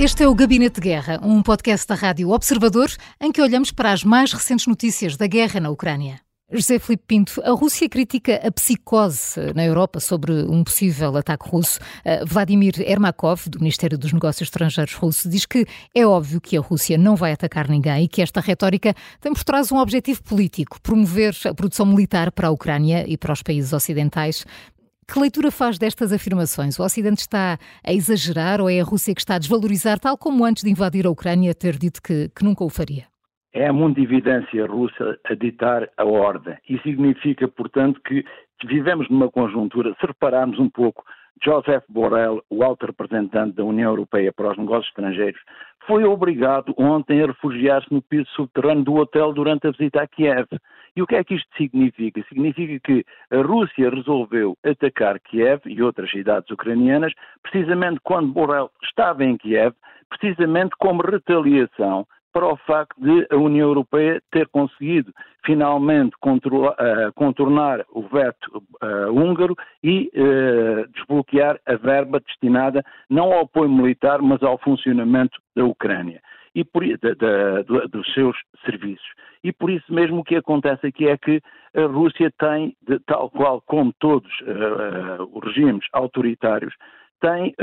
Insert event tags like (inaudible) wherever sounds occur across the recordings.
Este é o Gabinete de Guerra, um podcast da Rádio Observador em que olhamos para as mais recentes notícias da guerra na Ucrânia. José Filipe Pinto, a Rússia critica a psicose na Europa sobre um possível ataque russo. Uh, Vladimir Ermakov, do Ministério dos Negócios Estrangeiros russo, diz que é óbvio que a Rússia não vai atacar ninguém e que esta retórica tem por trás um objetivo político, promover a produção militar para a Ucrânia e para os países ocidentais. Que leitura faz destas afirmações? O Ocidente está a exagerar ou é a Rússia que está a desvalorizar, tal como antes de invadir a Ucrânia ter dito que, que nunca o faria? É a mundividência russa a ditar a ordem. E significa, portanto, que vivemos numa conjuntura, se repararmos um pouco, Joseph Borrell, o alto representante da União Europeia para os Negócios Estrangeiros, foi obrigado ontem a refugiar-se no piso subterrâneo do hotel durante a visita a Kiev. E o que é que isto significa? Significa que a Rússia resolveu atacar Kiev e outras cidades ucranianas precisamente quando Borrell estava em Kiev, precisamente como retaliação para o facto de a União Europeia ter conseguido finalmente uh, contornar o veto uh, húngaro e uh, desbloquear a verba destinada não ao apoio militar, mas ao funcionamento da Ucrânia e por, da, da, dos seus serviços. E por isso mesmo o que acontece aqui é que a Rússia tem, de, tal qual como todos os regimes autoritários, tem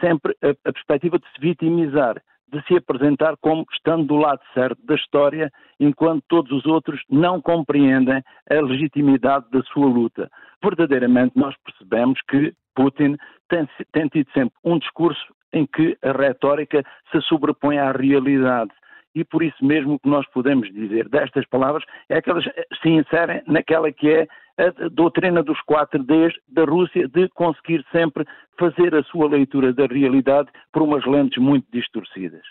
sempre a, a perspectiva de se vitimizar de se apresentar como estando do lado certo da história, enquanto todos os outros não compreendem a legitimidade da sua luta. Verdadeiramente, nós percebemos que Putin tem, tem tido sempre um discurso em que a retórica se sobrepõe à realidade e por isso mesmo o que nós podemos dizer destas palavras é que elas se inserem naquela que é a doutrina dos quatro Ds da Rússia de conseguir sempre fazer a sua leitura da realidade por umas lentes muito distorcidas.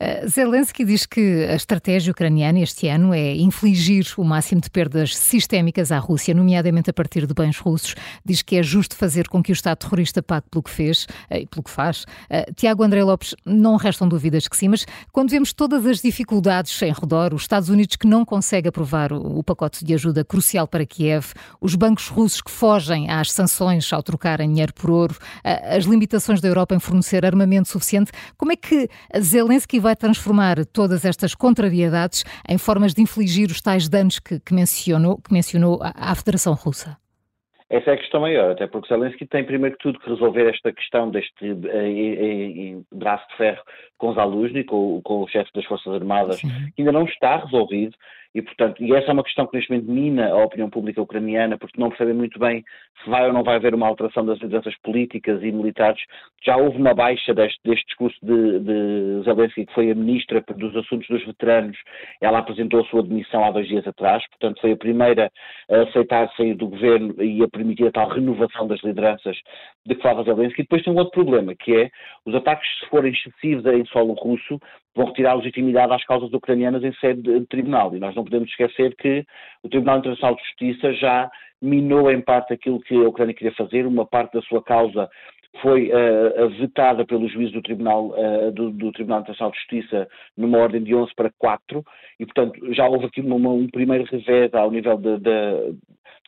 Uh, Zelensky diz que a estratégia ucraniana este ano é infligir o máximo de perdas sistémicas à Rússia, nomeadamente a partir de bens russos. Diz que é justo fazer com que o Estado terrorista pague pelo que fez uh, e pelo que faz. Uh, Tiago André Lopes, não restam dúvidas que sim, mas quando vemos todas as dificuldades em redor, os Estados Unidos que não conseguem aprovar o, o pacote de ajuda crucial para Kiev, os bancos russos que fogem às sanções ao trocarem dinheiro por ouro, as limitações da Europa em fornecer armamento suficiente, como é que Zelensky vai vai transformar todas estas contrariedades em formas de infligir os tais danos que, que mencionou, que mencionou à, à Federação Russa? Essa é a questão maior, até porque Zelensky tem primeiro que tudo que resolver esta questão deste eh, eh, braço de ferro com Zaluzny, com, com o chefe das Forças Armadas, Sim. que ainda não está resolvido, e, portanto, e essa é uma questão que neste momento mina a opinião pública ucraniana, porque não percebem muito bem se vai ou não vai haver uma alteração das lideranças políticas e militares. Já houve uma baixa deste, deste discurso de, de Zelensky, que foi a ministra dos Assuntos dos Veteranos. Ela apresentou a sua demissão há dois dias atrás, portanto, foi a primeira a aceitar sair do governo e a permitir a tal renovação das lideranças de que falava Zelensky. E depois tem um outro problema, que é os ataques, se forem excessivos em solo russo, vão retirar legitimidade às causas ucranianas em sede de tribunal. E nós não podemos esquecer que o Tribunal Internacional de Justiça já minou em parte aquilo que a Ucrânia queria fazer, uma parte da sua causa foi uh, vetada pelo juízo do Tribunal, uh, do, do, Tribunal Internacional de Justiça numa ordem de 11 para 4 e, portanto, já houve aqui uma, um primeiro revés ao nível de, de,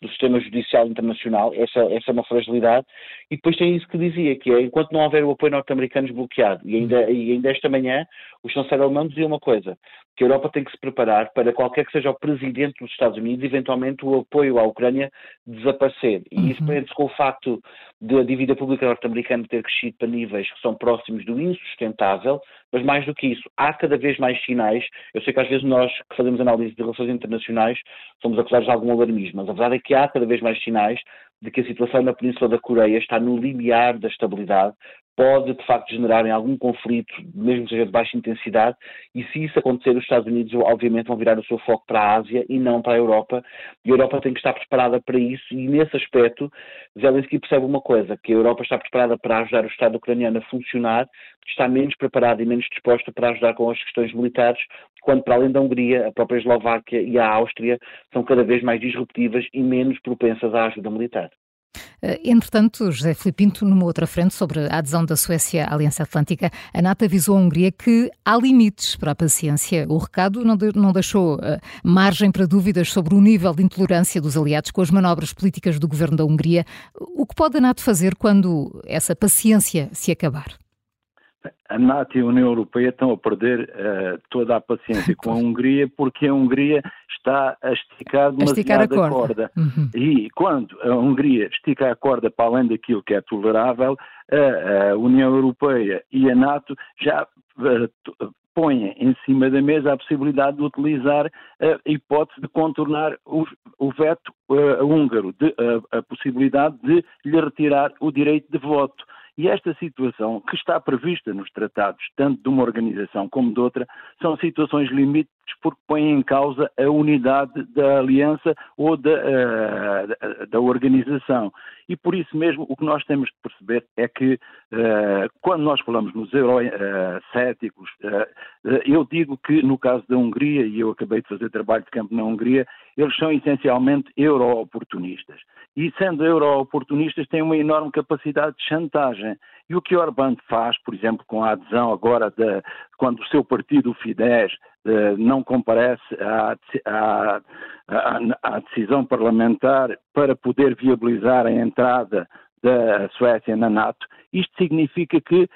do sistema judicial internacional, essa, essa é uma fragilidade, e depois tem isso que dizia, que é, enquanto não houver o apoio norte-americano desbloqueado, e ainda, e ainda esta manhã o chanceler alemão dizia uma coisa, que a Europa tem que se preparar para qualquer que seja o presidente dos Estados Unidos, eventualmente o apoio à Ucrânia desaparecer. E isso uhum. prende-se com o facto de a dívida pública norte-americana ter crescido para níveis que são próximos do insustentável, mas mais do que isso, há cada vez mais sinais. Eu sei que às vezes nós que fazemos análise de relações internacionais somos acusados de algum alarmismo, mas a verdade é que há cada vez mais sinais de que a situação na Península da Coreia está no limiar da estabilidade, pode de facto generar em algum conflito, mesmo que seja de baixa intensidade, e se isso acontecer, os Estados Unidos obviamente vão virar o seu foco para a Ásia e não para a Europa, e a Europa tem que estar preparada para isso, e nesse aspecto Zelensky percebe uma coisa, que a Europa está preparada para ajudar o Estado ucraniano a funcionar, está menos preparada e menos disposta para ajudar com as questões militares, quando para além da Hungria, a própria Eslováquia e a Áustria são cada vez mais disruptivas e menos propensas à ajuda militar. Eh, entretanto, José Filipe Pinto, numa outra frente sobre a adesão da Suécia à Aliança Atlântica, a NATO avisou a Hungria que há limites para a paciência. O recado não, de, não deixou uh, margem para dúvidas sobre o nível de intolerância dos aliados com as manobras políticas do governo da Hungria. O que pode a NATO fazer quando essa paciência se acabar? A NATO e a União Europeia estão a perder uh, toda a paciência com a (laughs) Hungria porque a Hungria está a esticar demasiado a, a corda. corda. Uhum. E quando a Hungria estica a corda para além daquilo que é tolerável, a, a União Europeia e a NATO já uh, põem em cima da mesa a possibilidade de utilizar a hipótese de contornar o, o veto uh, húngaro, de, a possibilidade de lhe retirar o direito de voto. E esta situação, que está prevista nos tratados, tanto de uma organização como de outra, são situações limites porque põem em causa a unidade da aliança ou da, uh, da organização. E por isso mesmo o que nós temos que perceber é que uh, quando nós falamos nos eurocéticos, uh, eu digo que no caso da Hungria, e eu acabei de fazer trabalho de campo na Hungria, eles são essencialmente euro-oportunistas. E sendo euro-oportunistas têm uma enorme capacidade de chantagem. E o que Orbán faz, por exemplo, com a adesão agora de, quando o seu partido, o Fidesz, eh, não comparece à, à, à, à, decisão parlamentar para poder viabilizar a entrada da Suécia na NATO, isto significa que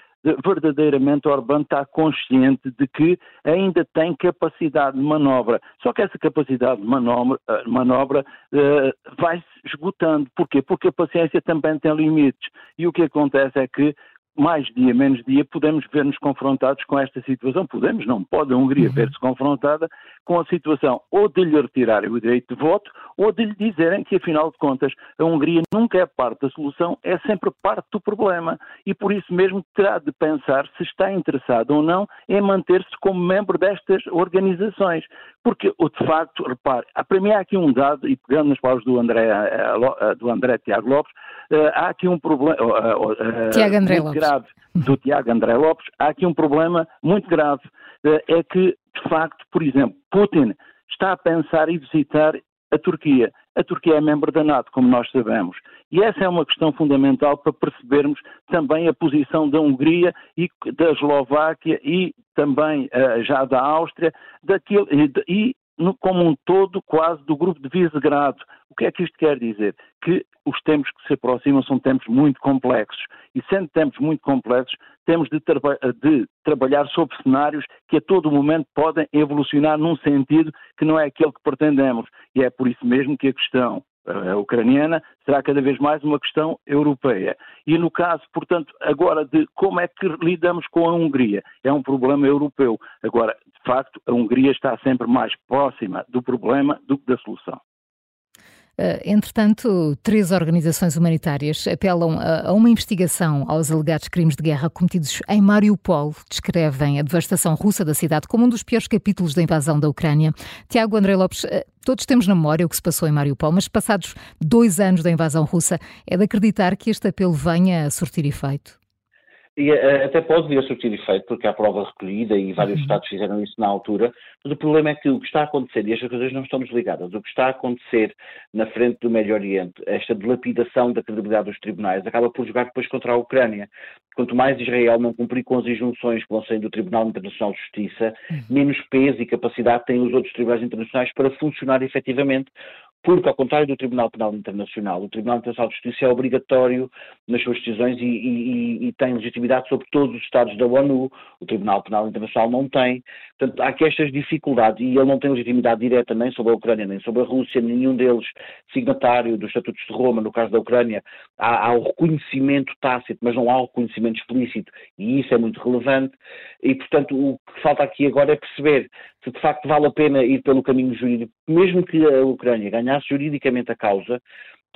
verdadeiramente Orbán está consciente de que ainda tem capacidade de manobra. Só que essa capacidade de manobra, eh, manobra uh, vai se esgotando. Porquê? Porque a paciência também tem limites. E o que acontece é que mais dia, menos dia, podemos ver-nos confrontados com esta situação. Podemos, não pode a Hungria uhum. ver-se confrontada com a situação ou de lhe retirarem o direito de voto ou de lhe dizerem que, afinal de contas, a Hungria nunca é parte da solução, é sempre parte do problema. E por isso mesmo terá de pensar se está interessado ou não em manter-se como membro destas organizações. Porque, de facto, repare, para mim há aqui um dado, e pegando nas palavras do André, eh, eh, do André Tiago Lopes, eh, há aqui um problema. Tiago André Lopes grave do Tiago André Lopes, há aqui um problema muito grave. Eh, é que, de facto, por exemplo, Putin está a pensar em visitar a Turquia. A Turquia é membro da NATO, como nós sabemos. E essa é uma questão fundamental para percebermos também a posição da Hungria e da Eslováquia e também uh, já da Áustria daquilo, e, como um todo, quase do grupo de Visegrado. O que é que isto quer dizer? Que os tempos que se aproximam são tempos muito complexos. E sendo tempos muito complexos, temos de, de trabalhar sobre cenários que a todo momento podem evolucionar num sentido que não é aquele que pretendemos. E é por isso mesmo que a questão a ucraniana será cada vez mais uma questão europeia. E no caso, portanto, agora de como é que lidamos com a Hungria, é um problema europeu. Agora, de facto, a Hungria está sempre mais próxima do problema do que da solução. Eh, entretanto, três organizações humanitárias apelam a uma investigação aos alegados crimes de guerra cometidos em Mariupol. Descrevem a devastação russa da cidade como um dos piores capítulos da invasão da Ucrânia. Tiago André Lopes, eh, todos temos na memória o que se passou em Mariupol, mas passados dois anos da invasão russa, é de acreditar que este apelo venha a surtir efeito? E uh, até pode vir a surtir efeito, porque há prova recolhida e vários uhum. Estados fizeram isso na altura, mas o problema é que o que está a acontecer, e estas coisas não estão desligadas, o que está a acontecer na frente do Médio Oriente, esta dilapidação da credibilidade dos tribunais, acaba por jogar depois contra a Ucrânia. Quanto mais Israel não cumprir com as injunções que vão sair do Tribunal Internacional de Justiça, uhum. menos peso e capacidade têm os outros tribunais internacionais para funcionar efetivamente porque, ao contrário do Tribunal Penal Internacional, o Tribunal Internacional de Justiça é obrigatório nas suas decisões e, e, e, tem legitimidade sobre todos os Estados da ONU, o Tribunal Penal Internacional não tem. Portanto, há aqui estas dificuldades e ele não tem legitimidade direta nem sobre a Ucrânia nem sobre a Rússia, nenhum deles signatário dos Estatutos de Roma, no caso da Ucrânia, há, há o reconhecimento tácito, mas não há o reconhecimento explícito. E isso é muito relevante. E, portanto, o que falta aqui agora é perceber se de facto vale a pena ir pelo caminho jurídico, mesmo que a Ucrânia ganhasse juridicamente a causa,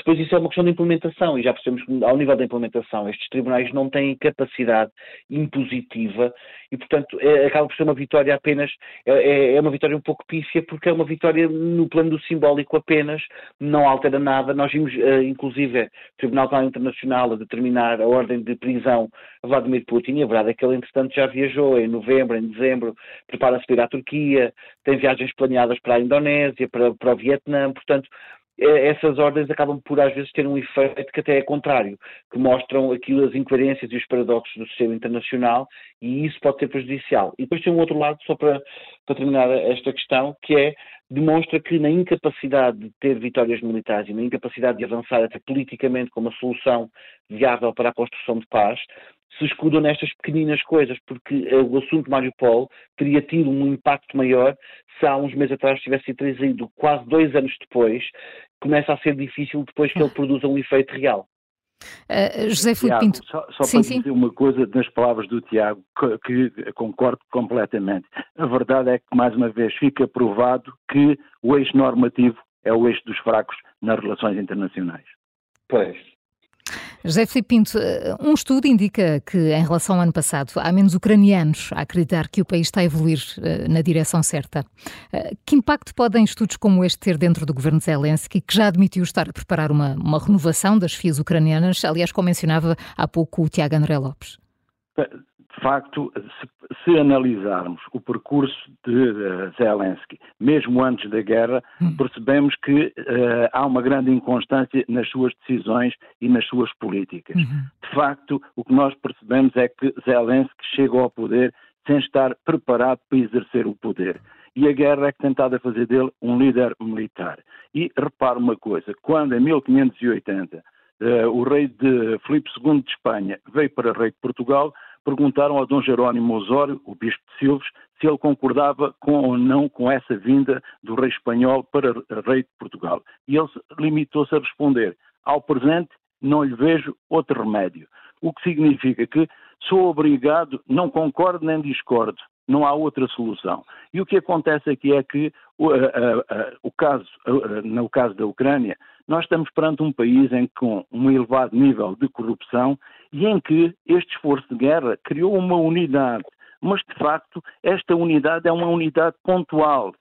depois isso é uma questão de implementação e já percebemos que ao nível da implementação estes tribunais não têm capacidade impositiva e portanto é, acaba por ser uma vitória apenas, é, é, é, uma vitória um pouco pífia porque é uma vitória no plano do simbólico apenas, não altera nada. Nós vimos uh, inclusive o Tribunal Penal Internacional a determinar a ordem de prisão a Vladimir Putin e a verdade é que ele entretanto já viajou em novembro, em dezembro, prepara-se para ir à Turquia, tem viagens planeadas para a Indonésia, para, para o Vietnã, portanto é, essas ordens acabam por às vezes ter um efeito que até é contrário, que mostram aquilo as incoerências e os paradoxos do sistema internacional e isso pode ser prejudicial. E depois tem um outro lado, só para, para terminar esta questão, que é demonstra que na incapacidade de ter vitórias militares e na incapacidade de avançar até politicamente com uma solução viável para a construção de paz, se escudam nestas pequeninas coisas, porque uh, o assunto Mariupol teria tido um impacto maior se há uns meses atrás tivesse sido trazido quase dois anos depois, começa a ser difícil depois que ele produza um efeito real. Uh, José Filipe Pinto. Só, só sim, para sim. dizer uma coisa nas palavras do Tiago, que, que, concordo completamente. A verdade é que, mais uma vez, fica provado que o eixo normativo é o eixo dos fracos nas relações internacionais. Pois. José Filipe Pinto, eh, um estudo indica que, em relação ao ano passado, há menos ucranianos a acreditar que o país está a evoluir uh, na direção certa. Uh, que impacto podem estudos como este ter dentro do governo Zelensky, que já admitiu estar a preparar uma, uma renovação das FIAs ucranianas, aliás, como mencionava há pouco o Tiago André Lopes? De facto, se, se, analisarmos o percurso de uh, Zelensky, mesmo antes da guerra, hum. percebemos que uh, há uma grande inconstância nas suas decisões e nas suas políticas. Uhum. De facto, o que nós percebemos é que Zelensky chega ao poder sem estar preparado para exercer o poder. E a guerra é que tentada fazer dele um líder militar. E repare uma coisa, quando em 1580 uh, eh, o rei de Filipe II de Espanha veio para rei de Portugal, perguntaram a Dom Jerónimo Osório, o bispo de Silves, se ele concordava com ou não com essa vinda do rei espanhol para rei de Portugal. E ele limitou-se a responder: ao presente não lhe vejo outro remédio. O que significa que sou obrigado, não concordo nem discordo, não há outra solução. E o que acontece aqui é que o, o caso, no caso da Ucrânia, nós estamos perante um país em que, com um elevado nível de corrupção e em que este esforço de guerra criou uma unidade. Mas, de facto, esta unidade é uma unidade pontual.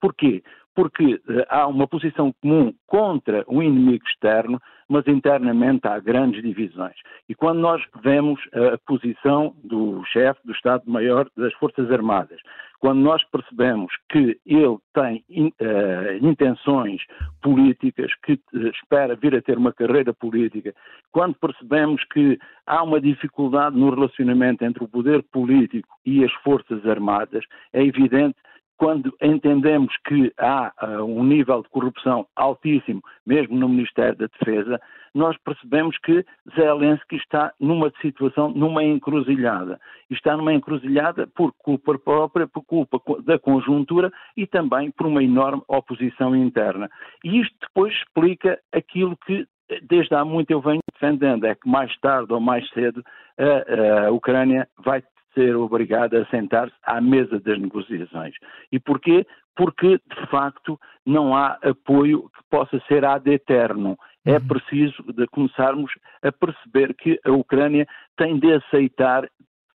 Porquê? Porque uh, há uma posição comum contra o inimigo externo, mas internamente há grandes divisões. E quando nós vemos a posição do chefe do Estado-Maior das Forças Armadas, quando nós percebemos que ele tem uh, intenções políticas, que espera vir a ter uma carreira política, quando percebemos que há uma dificuldade no relacionamento entre o poder político e as Forças Armadas, é evidente quando entendemos que há uh, um nível de corrupção altíssimo, mesmo no Ministério da Defesa, nós percebemos que Zelensky está numa situação, numa encruzilhada. Está numa encruzilhada por culpa própria, por culpa da conjuntura e também por uma enorme oposição interna. E isto depois explica aquilo que desde há muito eu venho defendendo, é que mais tarde ou mais cedo a, a Ucrânia vai ser obrigada a sentar-se à mesa das negociações. E porquê? Porque, de facto, não há apoio que possa ser ad eterno. É uhum. preciso de começarmos a perceber que a Ucrânia tem de aceitar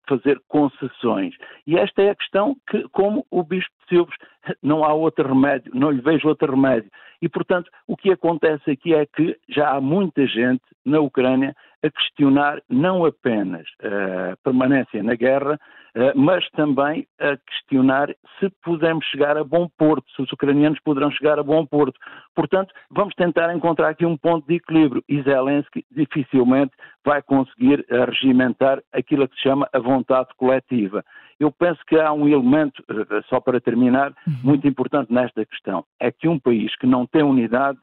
fazer concessões. E esta é a questão que, como o Bispo de Silves, (laughs) não há outro remédio, não lhe vejo outro remédio. E, portanto, o que acontece aqui é que já há muita gente na Ucrânia a questionar não apenas a permanência na guerra, eh, mas também a questionar se podemos chegar a bom porto, se os ucranianos poderão chegar a bom porto. Portanto, vamos tentar encontrar aqui um ponto de equilíbrio e Zelensky dificilmente vai conseguir regimentar aquilo que se chama a vontade coletiva. Eu penso que há um elemento, eh, só para terminar, uhum. muito importante nesta questão. É que um país que não tem unidade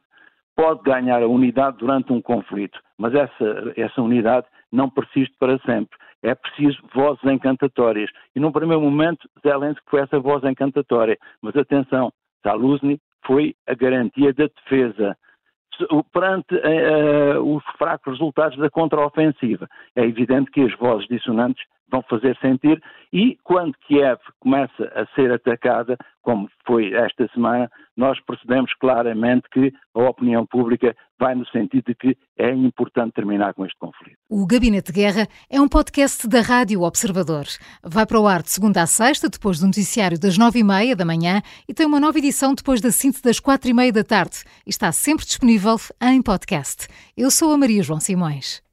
pode ganhar a unidade durante um conflito, mas essa, essa unidade não persiste para sempre. É preciso vozes encantatórias. E num primeiro momento, Zelensky foi essa voz encantatória. Mas atenção, Saluzny foi a garantia da defesa perante uh, os fracos resultados da contraofensiva. É evidente que as vozes dissonantes vão fazer sentir e quando Kiev começa a ser atacada, como foi esta semana, nós percebemos claramente que a opinião pública vai no sentido de que é importante terminar com este conflito. O Gabinete de Guerra é um podcast da Rádio Observador. Vai para o ar de segunda a sexta, depois do noticiário das nove e meia da manhã e tem uma nova edição depois da síntese das quatro e meia da tarde. Está sempre disponível em podcast. Eu sou a Maria João Simões.